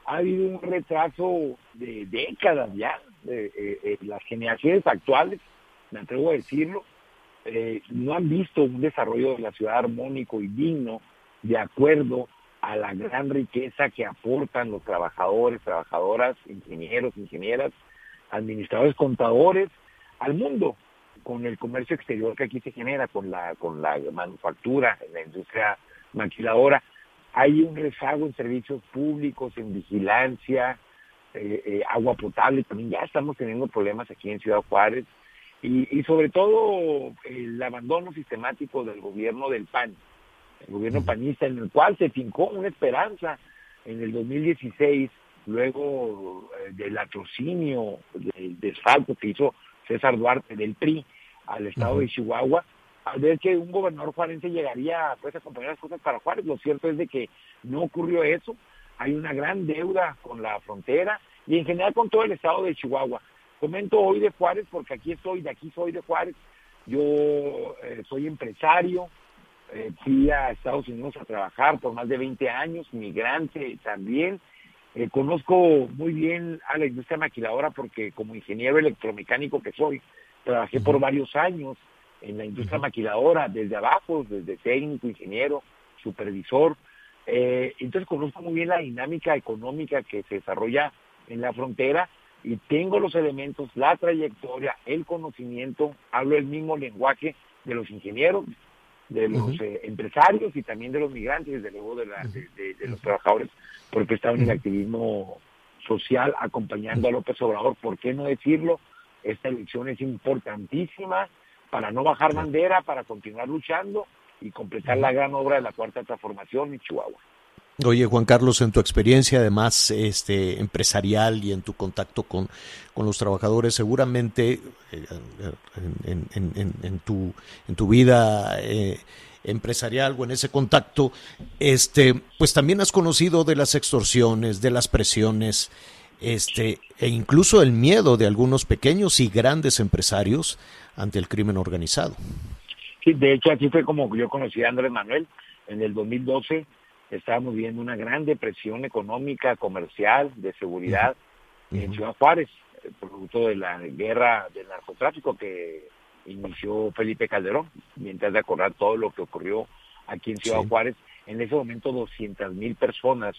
ha habido un retraso de décadas ya, eh, eh, las generaciones actuales, me atrevo a decirlo, eh, no han visto un desarrollo de la ciudad armónico y digno de acuerdo a la gran riqueza que aportan los trabajadores, trabajadoras, ingenieros, ingenieras, administradores, contadores al mundo con el comercio exterior que aquí se genera, con la, con la manufactura, la industria maquiladora. Hay un rezago en servicios públicos, en vigilancia, eh, eh, agua potable, también ya estamos teniendo problemas aquí en Ciudad Juárez, y, y sobre todo el abandono sistemático del gobierno del PAN, el gobierno panista, en el cual se fincó una esperanza en el 2016, luego eh, del latrocinio, del desfalco que hizo César Duarte del PRI al estado de Chihuahua, al ver que un gobernador juarense llegaría pues, a acompañar las cosas para Juárez. Lo cierto es de que no ocurrió eso. Hay una gran deuda con la frontera y en general con todo el estado de Chihuahua. Comento hoy de Juárez porque aquí estoy, de aquí soy de Juárez. Yo eh, soy empresario, eh, fui a Estados Unidos a trabajar por más de 20 años, migrante también. Eh, conozco muy bien a la industria maquiladora porque como ingeniero electromecánico que soy, trabajé por varios años en la industria maquiladora, desde abajo, desde técnico, ingeniero, supervisor. Eh, entonces conozco muy bien la dinámica económica que se desarrolla en la frontera y tengo los elementos, la trayectoria, el conocimiento, hablo el mismo lenguaje de los ingenieros, de los eh, empresarios y también de los migrantes, desde luego de, la- de- de- de los trabajadores, porque he estado en el activismo social acompañando a López Obrador. ¿Por qué no decirlo? Esta elección es importantísima para no bajar bandera, para continuar luchando y completar la gran obra de la Cuarta Transformación en Chihuahua. Oye, Juan Carlos, en tu experiencia además este, empresarial y en tu contacto con, con los trabajadores, seguramente eh, en, en- en- en tu, en tu vida eh, empresarial o en ese contacto, este, pues también has conocido de las extorsiones, de las presiones, este, e incluso el miedo de algunos pequeños y grandes empresarios ante el crimen organizado. Sí, de hecho, así fue como yo conocí a Andrés Manuel. En el 2012 estábamos viviendo una gran depresión económica, comercial, de seguridad en Ciudad Juárez, producto de la guerra del narcotráfico que inició Felipe Calderón, mientras de acordar todo lo que ocurrió aquí en Ciudad Sí. Juárez. En ese momento 200 mil personas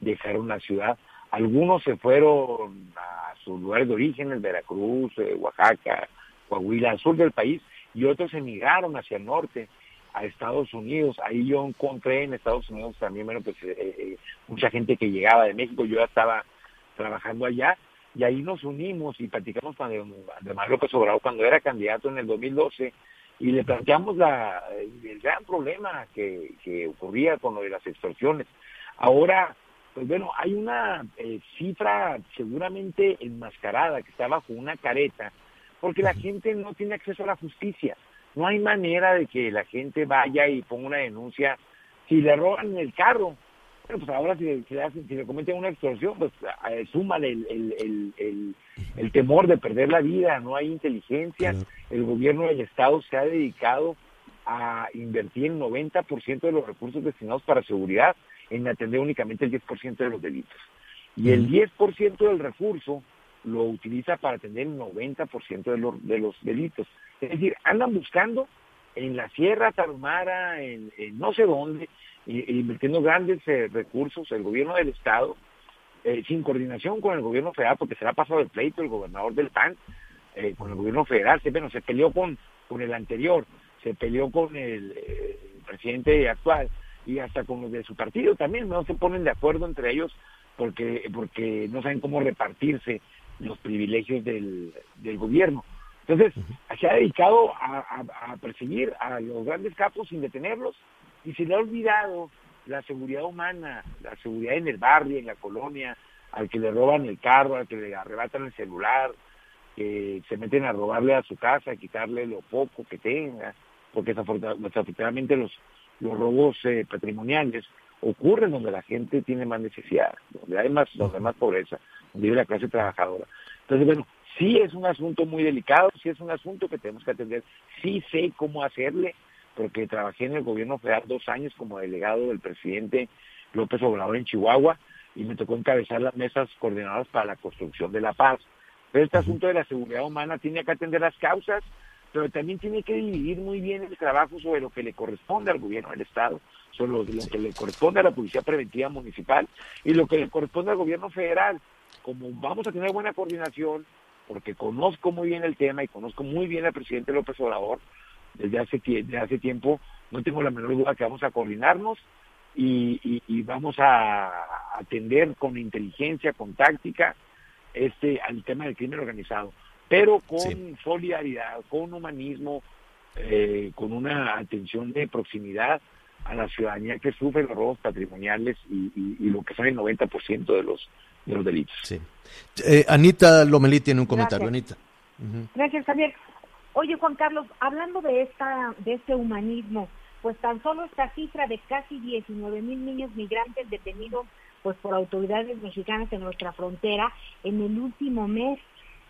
dejaron la ciudad. Algunos se fueron a sus lugares de origen, el Veracruz, eh, Oaxaca, Coahuila, al sur del país, y otros emigraron hacia el norte, a Estados Unidos. Ahí yo encontré en Estados Unidos también, bueno, pues eh, eh, mucha gente que llegaba de México. Yo ya estaba trabajando allá y ahí nos unimos y platicamos con Andrés López Obrador cuando era candidato en el 2012 y le planteamos la, el gran problema que, que ocurría con lo de las extorsiones. Ahora, pues bueno, hay una eh, cifra seguramente enmascarada que está bajo una careta porque la gente no tiene acceso a la justicia. No hay manera de que la gente vaya y ponga una denuncia. Si le roban el carro, bueno, pues ahora si, le- si le, hacen- si le cometen una extorsión, pues eh, súmale el, el, el, el- el temor de perder la vida, no hay inteligencia. El gobierno del Estado se ha dedicado a invertir el 90% de los recursos destinados para seguridad en atender únicamente el 10% de los delitos. Y el 10% del recurso lo utiliza para atender el 90% de los, de los delitos. Es decir, andan buscando en la Sierra Tarahumara, en, en no sé dónde, invirtiendo grandes eh, recursos, el gobierno del Estado, eh, sin coordinación con el gobierno federal, porque se le ha pasado el pleito el gobernador del PAN eh, con el gobierno federal, se, bueno, se peleó con, con el anterior, se peleó con el, presidente actual y hasta con los de su partido también, no se ponen de acuerdo entre ellos porque, porque no saben cómo repartirse los privilegios del, del gobierno. Entonces, se ha dedicado a, a- a perseguir a los grandes capos sin detenerlos y se le ha olvidado la seguridad humana, la seguridad en el barrio, en la colonia, al que le roban el carro, al que le arrebatan el celular, que se meten a robarle a su casa, a quitarle lo poco que tenga, porque desafortuna- desafortunadamente los, los robos eh, patrimoniales ocurren donde la gente tiene más necesidad, donde hay más, donde hay más pobreza, donde vive la clase trabajadora. Entonces, bueno, sí es un asunto muy delicado, sí es un asunto que tenemos que atender, sí sé cómo hacerle, porque trabajé en el gobierno federal dos años como delegado del presidente López Obrador en Chihuahua y me tocó encabezar las mesas coordinadas para la construcción de la paz. Pero este asunto de la seguridad humana tiene que atender las causas, pero también tiene que dividir muy bien el trabajo sobre lo que le corresponde al gobierno del Estado, sobre lo, lo que le corresponde a la Policía Preventiva Municipal y lo que le corresponde al gobierno federal. Como vamos a tener buena coordinación, porque conozco muy bien el tema y conozco muy bien al presidente López Obrador, desde hace, desde hace tiempo, no tengo la menor duda que vamos a coordinarnos y, y- y vamos a atender con inteligencia, con táctica, este al tema del crimen organizado, pero con solidaridad, con humanismo, eh, con una atención de proximidad a la ciudadanía que sufre los robos patrimoniales y, y- y lo que son el 90% de los de los delitos. Eh, Anita Lomelí tiene un comentario. Gracias. Anita. Gracias, Javier. Oye, Juan Carlos, hablando de esta, de este humanismo, pues tan solo esta cifra de casi 19 mil niños migrantes detenidos pues por autoridades mexicanas en nuestra frontera en el último mes,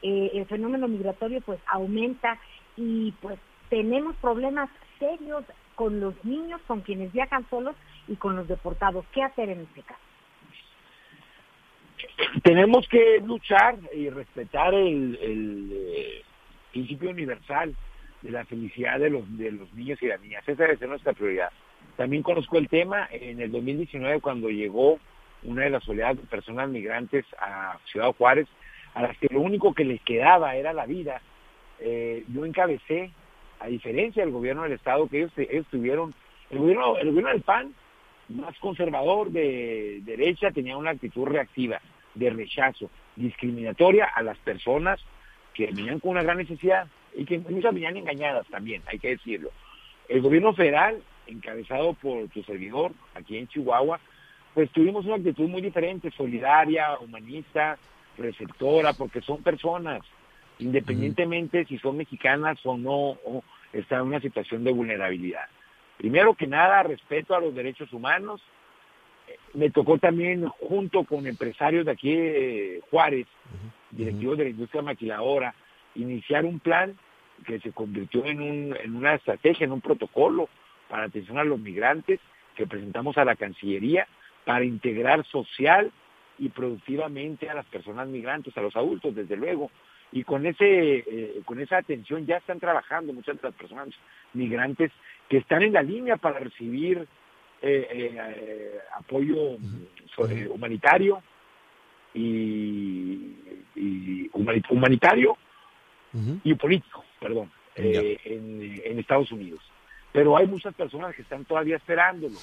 eh, el fenómeno migratorio pues aumenta y pues tenemos problemas serios con los niños, con quienes viajan solos y con los deportados. ¿Qué hacer en este caso? tenemos que luchar y respetar el, eh, principio universal de la felicidad de los de los niños y las niñas. Esa debe ser nuestra prioridad. También conozco el tema en el 2019 cuando llegó una de las oleadas de personas migrantes a Ciudad Juárez, a las que lo único que les quedaba era la vida. Eh, yo encabecé, a diferencia del gobierno del estado, que ellos, ellos tuvieron, el gobierno, el gobierno del PAN más conservador de derecha tenía una actitud reactiva, de rechazo, discriminatoria a las personas que venían con una gran necesidad y que muchas venían engañadas también, hay que decirlo. El gobierno federal, encabezado por tu servidor aquí en Chihuahua, pues tuvimos una actitud muy diferente, solidaria, humanista, receptora, porque son personas, independientemente si son mexicanas o no, o están en una situación de vulnerabilidad. Primero que nada, respeto a los derechos humanos. Me tocó también, junto con empresarios de aquí de Juárez, directivos de la industria maquiladora, iniciar un plan que se convirtió en, un, en una estrategia, en un protocolo para atención a los migrantes que presentamos a la Cancillería para integrar social y productivamente a las personas migrantes, a los adultos, desde luego. Y con ese eh, con esa atención ya están trabajando muchas de las personas migrantes que están en la línea para recibir eh, eh, apoyo so- eh, humanitario y, y humani- humanitario y político, perdón, eh, en, en Estados Unidos. Pero hay muchas personas que están todavía esperándolo.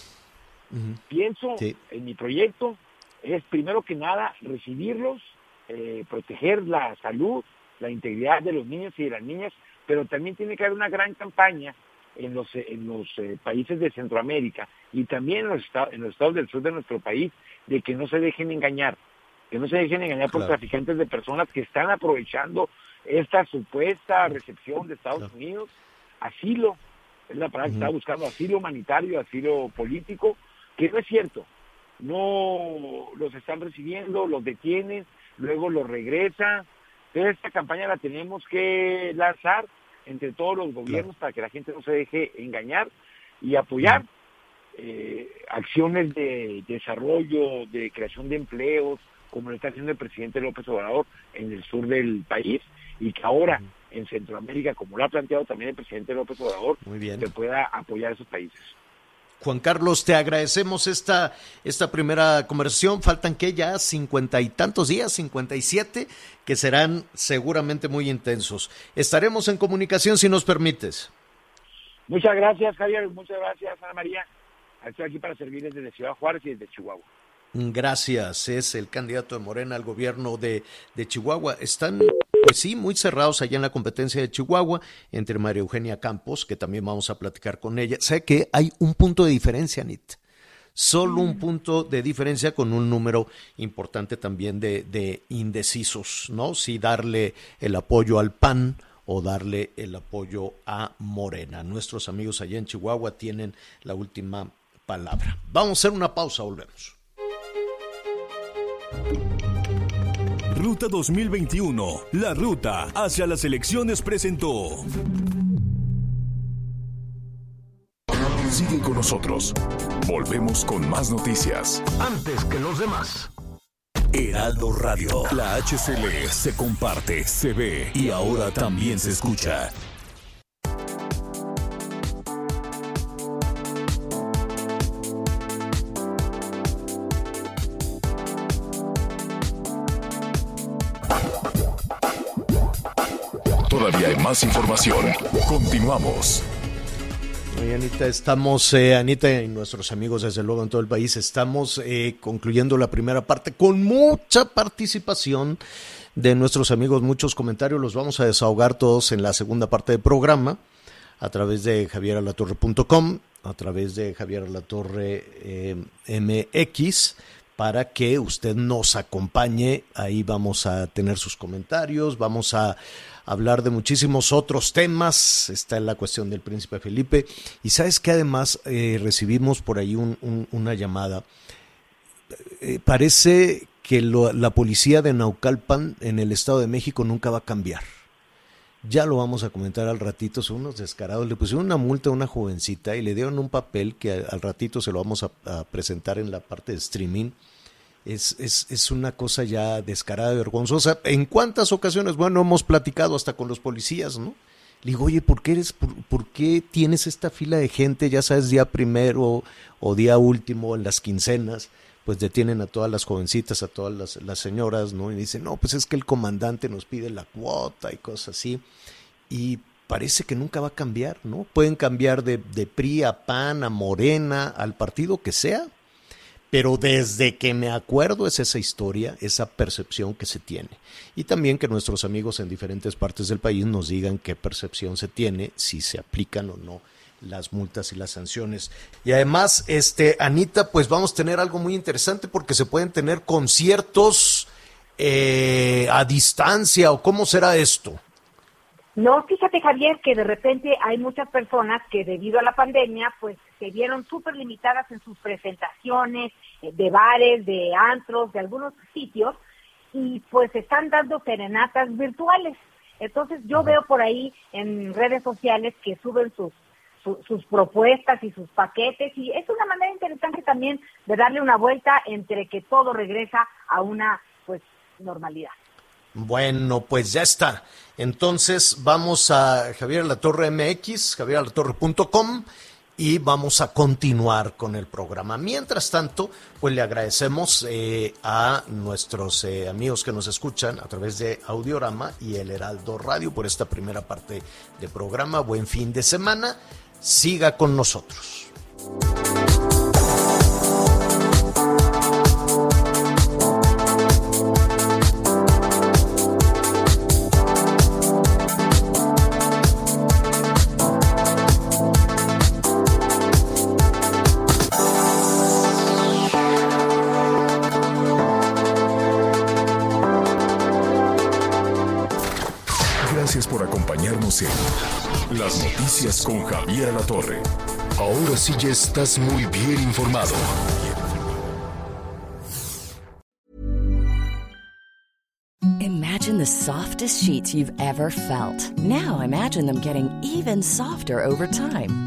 Pienso en mi proyecto es primero que nada recibirlos, eh, proteger la salud, la integridad de los niños y de las niñas, pero también tiene que haber una gran campaña en los en los eh, países de Centroamérica y también en los, estados, en los estados del sur de nuestro país de que no se dejen engañar, que no se dejen engañar por traficantes de personas que están aprovechando esta supuesta recepción de Estados Unidos, asilo, es la palabra que está buscando, asilo humanitario, asilo político, que no es cierto. No los están recibiendo, los detienen, luego los regresan. Entonces esta campaña la tenemos que lanzar entre todos los gobiernos para que la gente no se deje engañar y apoyar eh, acciones de desarrollo, de creación de empleos, como lo está haciendo el presidente López Obrador en el sur del país y que ahora en Centroamérica, como lo ha planteado también el presidente López Obrador, Muy bien. se pueda apoyar a esos países. Juan Carlos, te agradecemos esta, esta primera conversación. Faltan que ya cincuenta y tantos días, cincuenta y siete, que serán seguramente muy intensos. Estaremos en comunicación si nos permites. Muchas gracias, Javier. Muchas gracias, Ana María. Estoy aquí para servirles desde Ciudad Juárez y desde Chihuahua. Gracias. Es el candidato de Morena al gobierno de, de Chihuahua. Están, pues sí, muy cerrados allá en la competencia de Chihuahua entre María Eugenia Campos, que también vamos a platicar con ella. Sé que hay un punto de diferencia, Anit. Solo un punto de diferencia con un número importante también de, de indecisos, ¿no? Si darle el apoyo al PAN o darle el apoyo a Morena. Nuestros amigos allá en Chihuahua tienen la última palabra. Vamos a hacer una pausa, volvemos. Ruta 2021, la ruta hacia las elecciones presentó. Sigue con nosotros. Volvemos con más noticias. Antes que los demás. Heraldo Radio. La HCL se comparte, se ve y ahora también se escucha. Más información. Continuamos. Oye, Anita, estamos, eh, Anita y nuestros amigos desde luego en todo el país, estamos eh, concluyendo la primera parte con mucha participación de nuestros amigos, muchos comentarios, los vamos a desahogar todos en la segunda parte del programa a través de javieralatorre.com, a través de Javier Alatorre eh, MX, para que usted nos acompañe. Ahí vamos a tener sus comentarios, vamos a hablar de muchísimos otros temas. Está la cuestión del príncipe Felipe. Y sabes que además eh, recibimos por ahí un, un, una llamada. Eh, parece que lo, la policía de Naucalpan en el Estado de México nunca va a cambiar. Ya lo vamos a comentar al ratito, son unos descarados. Le pusieron una multa a una jovencita y le dieron un papel que al, ratito se lo vamos a, presentar en la parte de streaming. Es, es, es, una cosa ya descarada y vergonzosa. ¿En cuántas ocasiones? Bueno, hemos platicado hasta con los policías, ¿no? Le digo, oye, ¿por qué, eres, por, qué tienes esta fila de gente, ya sabes, día primero o día último, en las quincenas? Pues detienen a todas las jovencitas, a todas las, las señoras, ¿no? Y dicen, no, pues es que el comandante nos pide la cuota y cosas así. Y parece que nunca va a cambiar, ¿no? Pueden cambiar de, de PRI a PAN, a Morena, al partido que sea, pero desde que me acuerdo es esa historia, esa percepción que se tiene. Y también que nuestros amigos en diferentes partes del país nos digan qué percepción se tiene, si se aplican o no las multas y las sanciones. Y además, este, Anita, pues vamos a tener algo muy interesante porque se pueden tener conciertos eh, a distancia o cómo será esto. No, fíjate Javier que de repente hay muchas personas que debido a la pandemia pues se vieron súper limitadas en sus presentaciones eh, de bares, de antros, de algunos sitios y pues están dando serenatas virtuales. Entonces yo veo por ahí en redes sociales que suben sus, su, sus propuestas y sus paquetes y es una manera interesante también de darle una vuelta entre que todo regresa a una pues normalidad. Bueno, pues ya está. Entonces vamos a Javier La Torre MX, javierlatorre.com y vamos a continuar con el programa. Mientras tanto, pues le agradecemos eh, a nuestros eh, amigos que nos escuchan a través de Audiorama y el Heraldo Radio por esta primera parte de programa. Buen fin de semana. Siga con nosotros. Torre. Ahora sí ya estás muy bien informado. Imagine the softest sheets you've ever felt. Now imagine them getting even softer over time.